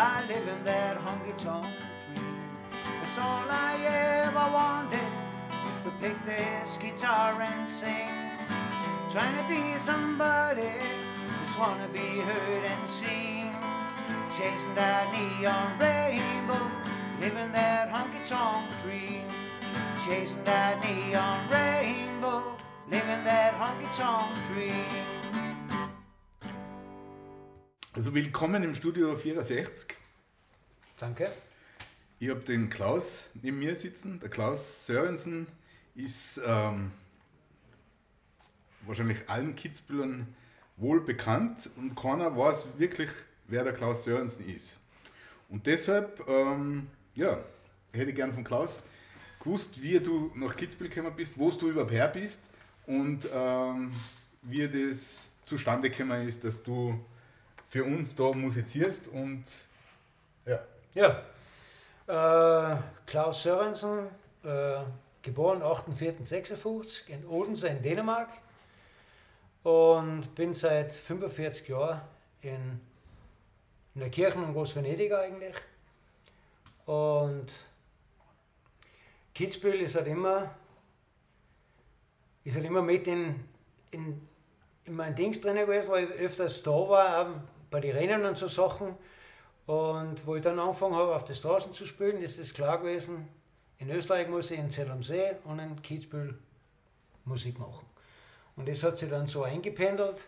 I live in that honky tonk dream. That's all I ever wanted is to pick this guitar and sing. Trying to be somebody, just wanna be heard and seen. Chasing that neon rainbow, living that honky tonk dream. Chasing that neon rainbow, living that honky tonk dream. Also willkommen im Studio 64. Danke. Ich habe den Klaus neben mir sitzen. Der Klaus Sörensen ist ähm, wahrscheinlich allen Kitzbühern wohl bekannt und keiner weiß wirklich, wer der Klaus Sörensen ist. Und deshalb, ähm, ja, hätte ich gern von Klaus gewusst, wie du nach Kitzbühel gekommen bist, wo du überhaupt her bist und ähm, wie das zustande gekommen ist, dass du für uns da musizierst und ja. Ja, äh, Klaus Sörensen, äh, geboren 8.4.56 in Odense in Dänemark und bin seit 45 Jahren in, in der Kirche in Groß-Venedig eigentlich. Und Kitzbühel ist halt immer, ist halt immer mit in, in, in mein Dings drin gewesen, weil ich öfters da war, auch bei den Rennen und so Sachen. Und wo ich dann angefangen habe, auf die Straßen zu spielen, ist es klar gewesen, in Österreich muss ich in Zell am See und in Kitzbühel Musik machen. Und das hat sich dann so eingependelt,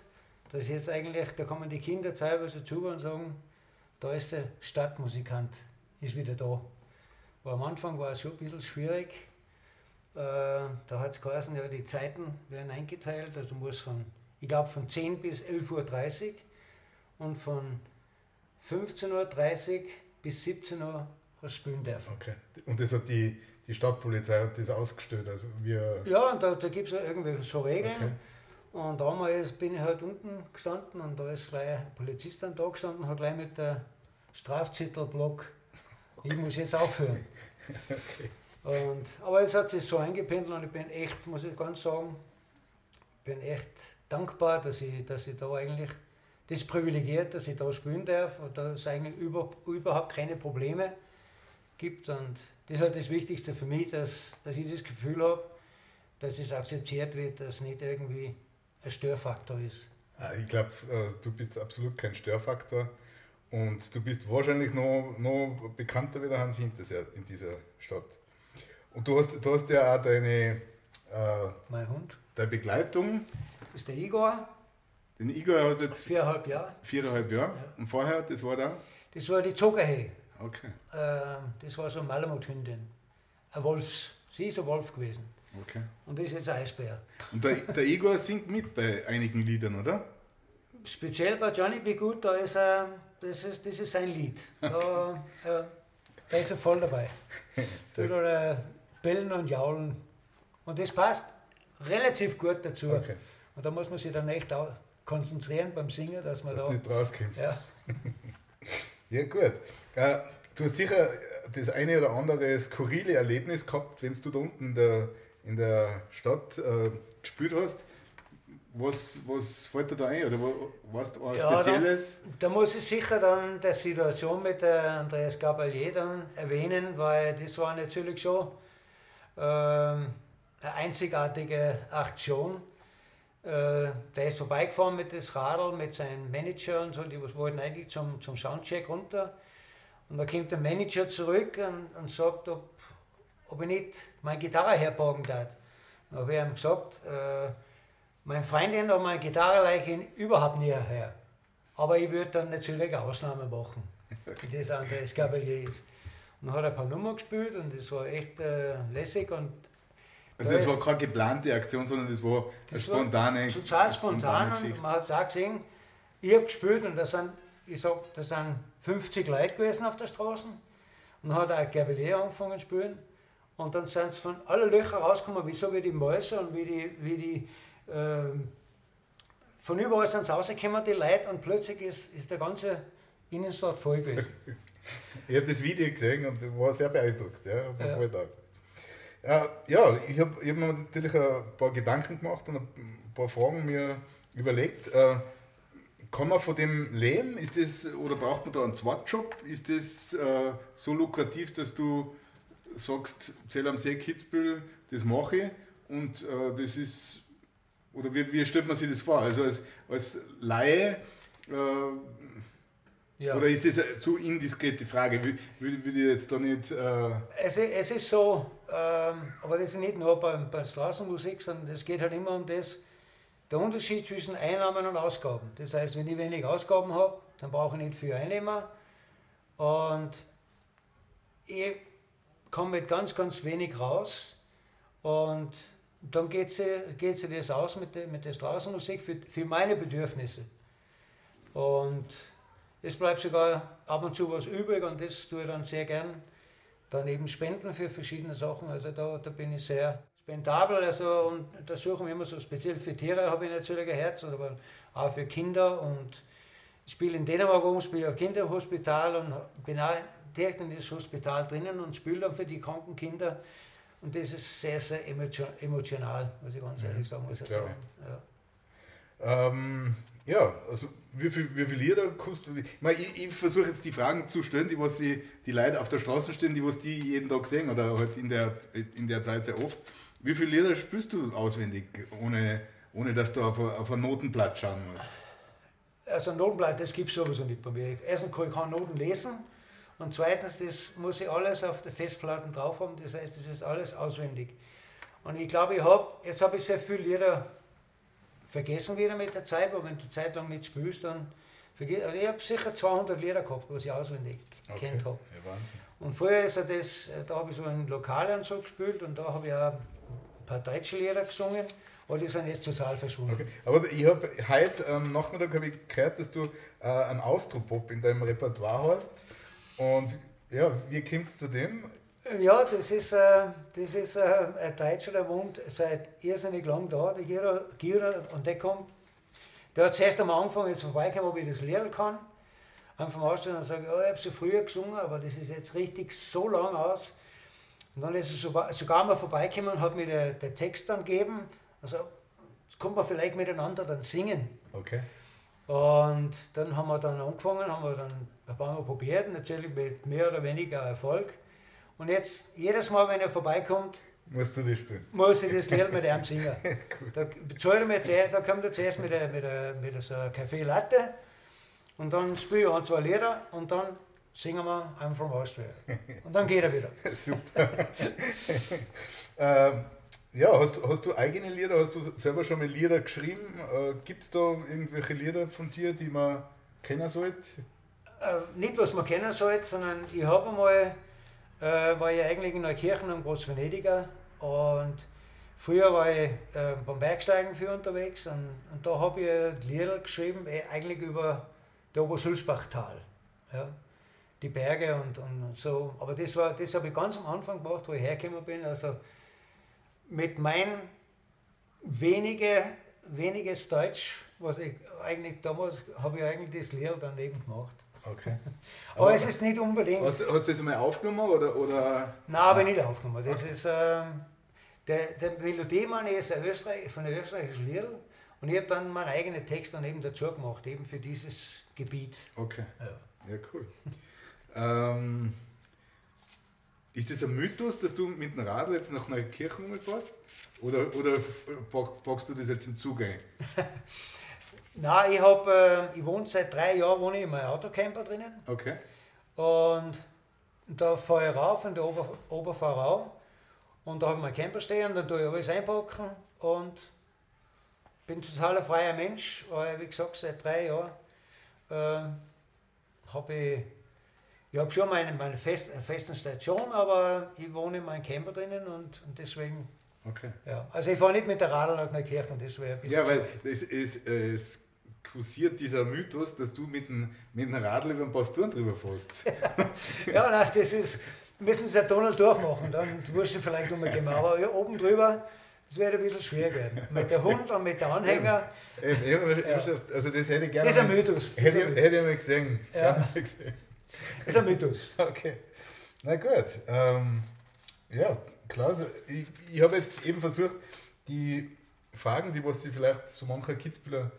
dass jetzt eigentlich, da kommen die Kinder teilweise zu und sagen, da ist der Stadtmusikant, ist wieder da. Aber am Anfang war es schon ein bisschen schwierig. Äh, da hat es geheißen, ja, die Zeiten werden eingeteilt, also du musst von, ich glaube, von 10 bis 11.30 Uhr und von 15.30 Uhr bis 17 Uhr hast spielen dürfen. Okay. Und das hat die, die Stadtpolizei hat das ausgestellt. Also wir ja, und da, da gibt es ja irgendwie so Regeln. Okay. Und damals bin ich halt unten gestanden und da ist gleich ein Polizist dann da gestanden, hat gleich mit der Strafzettelblock, ich muss jetzt aufhören. okay. Und, aber es hat sich so eingependelt und ich bin echt, muss ich ganz sagen, bin echt dankbar, dass ich, dass ich da eigentlich das privilegiert, dass ich da spielen darf und da es eigentlich über, überhaupt keine Probleme gibt. Und das ist halt das Wichtigste für mich, dass, dass ich das Gefühl habe, dass es akzeptiert wird, dass nicht irgendwie ein Störfaktor ist. Ah, ich glaube, äh, du bist absolut kein Störfaktor und du bist wahrscheinlich noch, noch bekannter wie der Hans Hinterseer in dieser Stadt. Und du hast, du hast ja auch deine, äh, mein Hund. deine Begleitung. Das ist der Igor. Den Igor hast jetzt viereinhalb Jahre. Viereinhalb Jahre. Ja. Und vorher, das war da? Das war die Zuckerhey. Okay. Äh, das war so eine Malamut-Hündin. Ein Wolfs. Sie ist ein Wolf gewesen. Okay. Und das ist jetzt ein Eisbär. Und der, der Igor singt mit bei einigen Liedern, oder? Speziell bei Johnny Be Good, da ist er, das, ist, das ist sein Lied. Da, äh, da ist er voll dabei. Oder äh, Bellen und Jaulen. Und das passt relativ gut dazu. Okay. Und da muss man sich dann echt auch konzentrieren beim Singen, dass man dass da. nicht rauskommst. Ja, ja gut. Äh, du hast sicher das eine oder andere skurrile Erlebnis gehabt, wenn du da unten in der, in der Stadt äh, gespielt hast. Was, was fällt dir da ein? Oder was was ja, Spezielles? Da, da, muss ich sicher dann die Situation mit der Andreas Gabalier dann erwähnen, weil das war natürlich schon ähm, eine einzigartige Aktion. Äh, der ist vorbeigefahren mit das Radl, mit seinem Manager und so, die wollten eigentlich zum, zum Soundcheck runter. Und da kommt der Manager zurück und, und sagt, ob, ob ich nicht meine Gitarre herborgen darf. Dann habe ich ihm gesagt, äh, meine Freundin hat meine Gitarre leiche überhaupt nie her. Aber ich würde dann natürlich eine Ausnahme machen, wie das Andreas Gabalier ist. Und dann hat er ein paar Nummern gespielt und das war echt äh, lässig und also das war keine geplante Aktion, sondern das war das eine spontane war Total spontan und man hat es auch gesehen. Ich habe gespielt und da sind, ich sag, da sind 50 Leute gewesen auf der Straße. Und dann hat auch Gabelier angefangen zu spielen. Und dann sind sie von allen Löchern rausgekommen, wie so wie die Mäuse und wie die, wie die äh, von überall sind sie rausgekommen, die Leute, und plötzlich ist, ist der ganze Innenstadt voll gewesen. ich habe das Video gesehen und war sehr beeindruckt. Ja, ja. Äh, ja, ich habe hab mir natürlich ein paar Gedanken gemacht und ein paar Fragen mir überlegt. Äh, kann man von dem leben? Ist das, oder braucht man da einen Zweitjob? Ist das äh, so lukrativ, dass du sagst, Zell am See Kitzbühel, das mache ich und äh, das ist, oder wie, wie, stellt man sich das vor? Also als, als Laie, äh, ja. oder ist das eine zu indiskrete Frage? Würde, ich jetzt da nicht... Äh es, es ist so, ähm, aber das ist nicht nur bei, bei Straßenmusik, sondern es geht halt immer um das, der Unterschied zwischen Einnahmen und Ausgaben. Das heißt, wenn ich wenig Ausgaben habe, dann brauche ich nicht viel Einnehmer. Und ich komme mit ganz, ganz wenig raus. Und dann geht sich geht das aus mit der, mit der Straßenmusik für, für meine Bedürfnisse. Und es bleibt sogar ab und zu was übrig und das tue ich dann sehr gern. Dann eben Spenden für verschiedene Sachen. Also da, da bin ich sehr spendabel. Also, und da suchen wir immer so, speziell für Tiere habe ich natürlich ein Herz, aber auch für Kinder. Und ich spiele in Dänemark um, spiele auf Kinderhospital und bin auch direkt in das Hospital drinnen und spiele dann für die kranken Kinder. Und das ist sehr, sehr emotional, muss ich ganz ehrlich sagen. Also, ja. Ähm, ja, also wie viel, wie viel Lieder kannst du. Ich, ich, ich versuche jetzt die Fragen zu stellen, die was die, die Leute auf der Straße stehen, die was die jeden Tag sehen oder halt in der, in der Zeit sehr oft. Wie viele Lieder spielst du auswendig, ohne, ohne dass du auf ein, auf ein Notenblatt schauen musst? Also ein Notenblatt, das gibt es sowieso nicht bei mir. Erstens kann ich keine Noten lesen und zweitens, das muss ich alles auf der Festplatten drauf haben. Das heißt, das ist alles auswendig. Und ich glaube, ich habe, jetzt habe ich sehr viele Lieder vergessen wieder mit der Zeit, weil wenn du Zeit lang nicht spielst, dann vergisst also Ich habe sicher 200 Lieder gehabt, was ich auswendig okay. kennt habe. Ja, und vorher ist er das, da habe ich so einen Lokalanzug gespielt und da habe ich auch ein paar deutsche Lieder gesungen, aber die sind jetzt total verschwunden. Okay. Aber ich habe heute ähm, Nachmittag habe ich gehört, dass du äh, einen Austropop in deinem Repertoire hast. Und ja, wie kommt es zu dem? Ja, das ist, äh, das ist äh, ein Deutscher, der wohnt seit irrsinnig lang da, der Gira, Gira und der kommt, der hat zuerst am Anfang jetzt vorbeikommen, ob ich das lernen kann. Am vom Ausstellen und sage, ja, ich habe so früher gesungen, aber das ist jetzt richtig so lang aus. Und dann ist er sogar mal vorbeigekommen und hat mir den, den Text dann gegeben. Also, jetzt kommt man vielleicht miteinander dann singen. Okay. Und dann haben wir dann angefangen, haben wir dann ein paar Mal probiert, natürlich mit mehr oder weniger Erfolg. Und jetzt, jedes Mal, wenn er vorbeikommt, Musst du das spielen? Muss ich das Lied mit ihm singen. da bezahle ich mir zuerst, da kommt er zuerst mit, der, mit, mit so einer Kaffee Latte und dann spiele ich ein, zwei Lieder und dann singen wir I'm from Austria. Und dann geht er wieder. Super. ähm, ja, hast, hast du eigene Lieder? Hast du selber schon mal Lieder geschrieben? Äh, Gibt es da irgendwelche Lieder von dir, die man kennen sollte? Äh, nicht, was man kennen sollte, sondern ich habe einmal, äh, war ich eigentlich in Neukirchen am Großvenediger und früher war ich äh, beim Bergsteigen für unterwegs und, und da habe ich Lieder geschrieben, äh, eigentlich über das Obersulzbachtal. Ja, die Berge und, und so. Aber das, das habe ich ganz am Anfang gemacht, wo ich hergekommen bin. Also mit meinem wenige, weniges Deutsch, was ich eigentlich damals, habe ich eigentlich das Lehrer daneben gemacht. Okay. Aber, Aber, es ist nicht unbedingt. Hast, hast du das mal aufgenommen? Oder, oder? Nein, habe ich nicht aufgenommen. Das okay. ist, ähm, der, der Melodiemann ist ein Österreich, von der österreichischen Lied und ich habe dann meinen eigenen Text dann eben dazu gemacht, eben für dieses Gebiet. Okay. Ja, ja cool. ähm, ist das ein Mythos, dass du mit dem Radl jetzt nach Neukirchen fährst? Oder, oder packst du das jetzt in Zugänge? Nein, ich, hab, äh, ich wohne seit drei Jahren wohne ich in meinem Autocamper drinnen. Okay. Und da fahre ich rauf in der Ober, Oberfahrau und da habe ich meinen Camper stehen, dann tue ich alles einpacken und bin total ein freier Mensch. Aber wie gesagt, seit drei Jahren äh, habe ich, ich habe schon meine, meine fest, festen Station, aber ich wohne in meinem Camper drinnen und, und deswegen Okay. Ja, also ich fahre nicht mit der Radl nach Neukirchen, das wäre ein bisschen Ja, weil es, es, es kursiert dieser Mythos, dass du mit dem, mit dem Radl über den Pastoren drüber fährst. ja, nein, das ist, müssen sie einen Tunnel durchmachen, dann wirst du vielleicht nochmal gehen. Aber ja, oben drüber, das wäre ein bisschen schwer werden. Mit der Hund und mit der Anhänger. Eben, eben, ja. Also das hätte ich gerne. Das ist ein Mythos. Hätte, hätte ich mal gesehen. Ja. gesehen. Das ist ein Mythos. Okay. Na gut. Ähm, ja, Klaus, ich, ich habe jetzt eben versucht, die Fragen, die was sie vielleicht so mancher Kitzbühler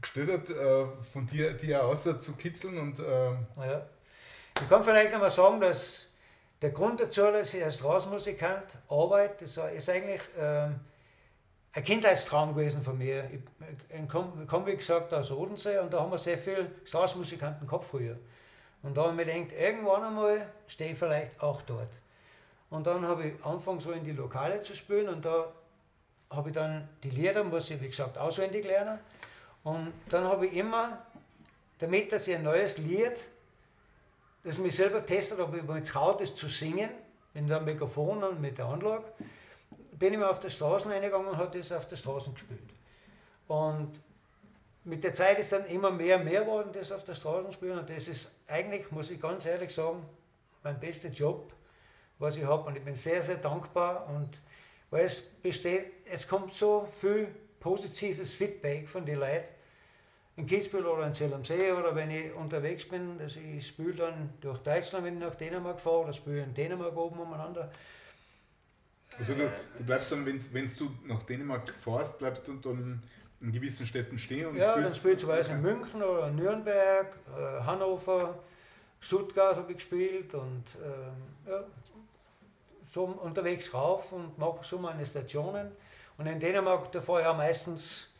gestellt hat, äh, von dir, dir außer zu kitzeln und. Äh ja. Ich kann vielleicht einmal sagen, dass der Grund dazu, dass ich als Straßenmusikant arbeite, das ist eigentlich ähm, ein Kindheitstraum gewesen von mir. Ich komme, wie gesagt, aus Odensee und da haben wir sehr viele Straßenmusikanten gehabt früher. Und da habe ich mir gedacht, irgendwann einmal stehe ich vielleicht auch dort. Und dann habe ich angefangen, so in die Lokale zu spielen und da habe ich dann die Lieder, muss ich wie gesagt auswendig lernen. Und dann habe ich immer, damit dass ich ein neues Lied, das ich mich selber testet, ob ich mir traut, das zu singen, mit dem Mikrofon und mit der Anlage, bin ich mal auf der Straße reingegangen und habe das auf der Straße gespielt. Und mit der Zeit ist dann immer mehr und mehr geworden, das auf der Straße spielen. Und das ist eigentlich, muss ich ganz ehrlich sagen, mein bester Job, was ich habe. Und ich bin sehr, sehr dankbar. Und weil es besteht, es kommt so viel positives Feedback von den Leuten in Kitzbühel oder in Zell am See oder wenn ich unterwegs bin, also ich spiele dann durch Deutschland, wenn ich nach Dänemark fahre oder spiele in Dänemark oben umeinander. Also du, du bleibst dann, wenn du nach Dänemark fährst, bleibst du dann in gewissen Städten stehen und Ja, dann spielst du in München oder Nürnberg, äh, Hannover, Stuttgart habe ich gespielt und äh, ja, so unterwegs rauf und mache so meine Stationen. Und in Dänemark, da fahre ich auch meistens,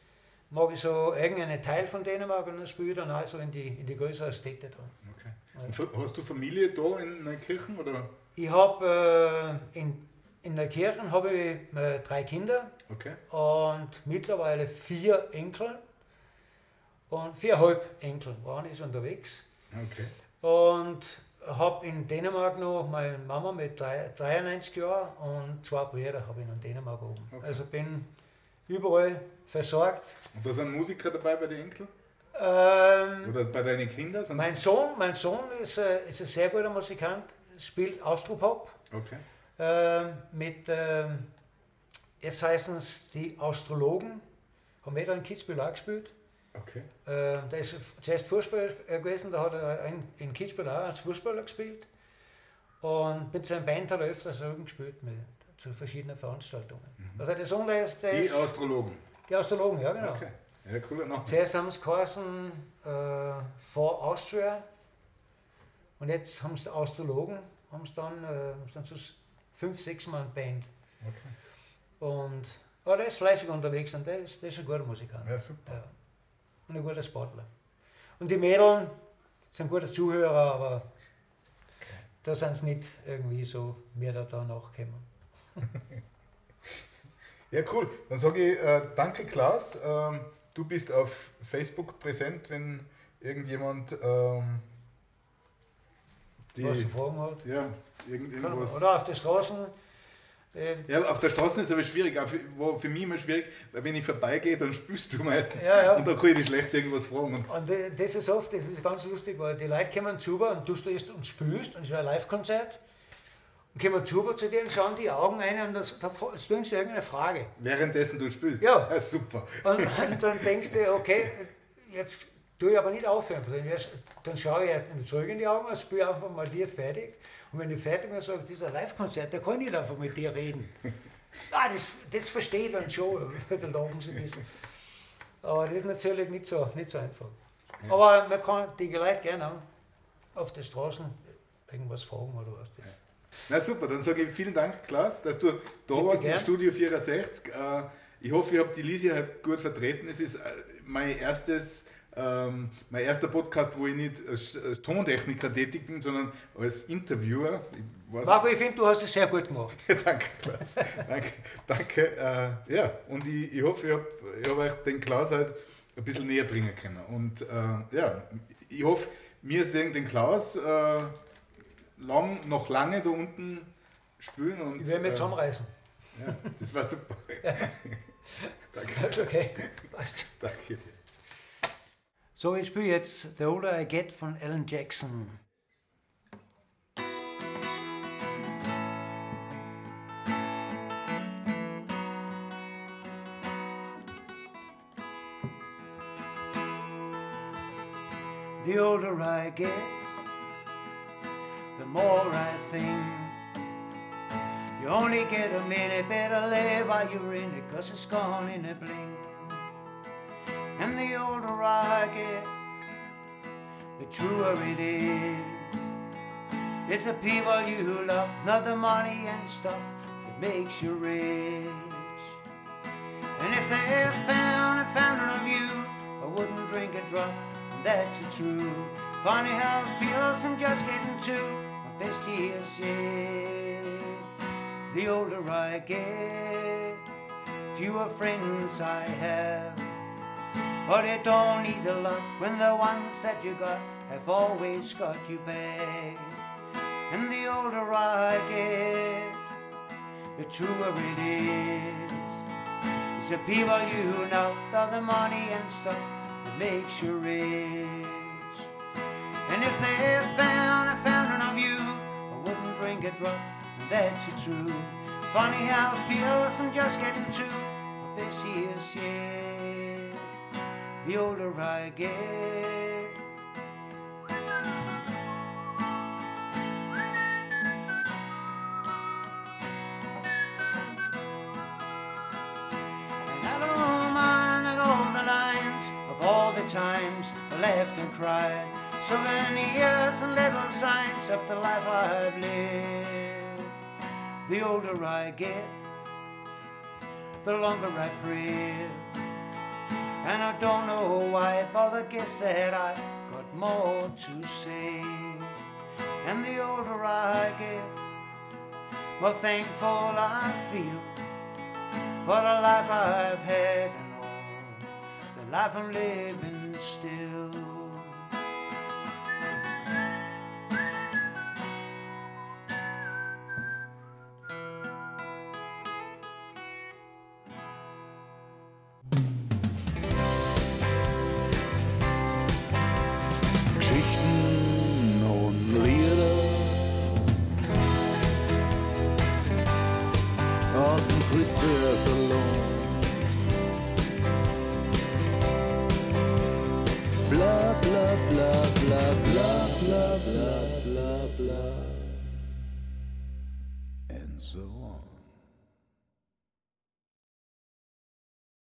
mag ich so irgendeinen Teil von Dänemark und dann spiele ich dann also in die, in die größeren Städte drin. Okay. Und hast du Familie da in Neukirchen? Oder? Ich habe äh, in, in Neukirchen habe ich äh, drei Kinder okay. und mittlerweile vier Enkel und viereinhalb Enkel waren ich unterwegs. Okay. Und habe in Dänemark noch meine Mama mit 93 Jahren und zwei Brüder habe ich in Dänemark oben. Okay. Also bin überall versorgt. Und da sind Musiker dabei bei den Enkeln? Ähm, Oder bei deinen Kindern? Mein Sohn, mein Sohn ist, äh, ist ein sehr guter Musikant, spielt Austropop. Okay. Ähm, mit, ähm, jetzt heißen es die Astrologen, haben wir da in Kitzbühel auch gespielt. Okay. Äh, der ist zuerst Fußballer gewesen, da hat er in, in Kitzbühel auch als Fußballer gespielt. Und mit seinem Band hat er öfters gespielt mit, zu verschiedenen Veranstaltungen. Mhm. Also das Sohn ist, Die Astrologen? Die Astrologen, ja genau. Okay. Ja, cooler Name. Zuerst haben sie geheißen äh, For Austria und jetzt haben sie Astrologen, haben sie dann, äh, sind so fünf, sechs Mann Band. Okay. Und aber der ist fleißig unterwegs und der ist, der ist ein guter Musikant. Ja, super. Ja und ein guter Sportler. Und die Mädels sind gute Zuhörer, aber da sind sie nicht irgendwie so mir da, da nachgekommen. ja, cool. Dann sage ich äh, danke, Klaus. Ähm, du bist auf Facebook präsent, wenn irgendjemand ähm, die, was Fragen hat. Ja, irgend, irgendwas. Oder auf den Straßen ähm, ja, auf der Straße ist es aber schwierig, auch für, war für mich immer schwierig, weil wenn ich vorbeigehe, dann spürst du meistens ja, ja. und da kann ich dich schlecht irgendwas fragen. Und, und das ist oft, das ist ganz lustig, weil die Leute kommen zu und du stehst und spürst und es ist ein Live-Konzert und kommen zu zu dir und schauen die Augen ein und das, da stellen sie irgendeine Frage. Währenddessen du spürst? Ja. ja super. Und, und dann denkst du, okay, jetzt tue ich aber nicht aufhören. Dann schaue ich zurück in die Augen und spüre einfach mal dir fertig. Und wenn ich fertig bin, sage ich, dieser Live-Konzert, da kann ich nicht einfach mit dir reden. ah, das, das verstehe ich dann schon, da lachen sie ein bisschen. Aber das ist natürlich nicht so, nicht so einfach. Ja. Aber man kann die Leute gerne auf der Straße irgendwas fragen oder was das ist. Na super, dann sage ich vielen Dank, Klaus, dass du da Bitte warst gern. im Studio 64. Äh, ich hoffe, ich habe die Lisi halt gut vertreten. Es ist äh, mein erstes ähm, mein erster Podcast, wo ich nicht als, Tontechniker tätig bin, sondern als Interviewer. Ich Marco, ich finde, du hast es sehr gut gemacht. danke, Klaus. danke. danke. Äh, ja, und ich, ich hoffe, ich habe hab euch den Klaus halt ein bisschen näher bringen können. Und äh, ja, ich hoffe, wir sehen den Klaus äh, lang, noch lange da unten spielen. Und, ich werde mich zusammenreißen. Ja, das war super. Ja. danke. Okay, passt. Danke dir. So, er spiele jetzt The Older I Get from Alan Jackson. The older I get, the more I think. You only get a minute, better live while you're in it, cause it's gone in a blink. The older I get, the truer it is. It's the people you love, not the money and stuff that makes you rich. And if they found a fountain of you, I wouldn't drink a drop, and that's the truth. Funny how it feels, I'm just getting to my best years yet. The older I get, fewer friends I have. But it don't need a lot when the ones that you got have always got you back. And the older I get, the truer it is. It's the people you know, not the money and stuff that makes you rich. And if they found a fountain of you, I wouldn't drink a drop, that's truth. Funny how it feels, I'm just getting to my best years yet. The older I get. Times I laughed and cried. Souvenirs and little signs of the life I've lived. The older I get, the longer I pray. And I don't know why, but I guess that I've got more to say. And the older I get, more thankful I feel for the life I've had and all the life I'm living still. us alone.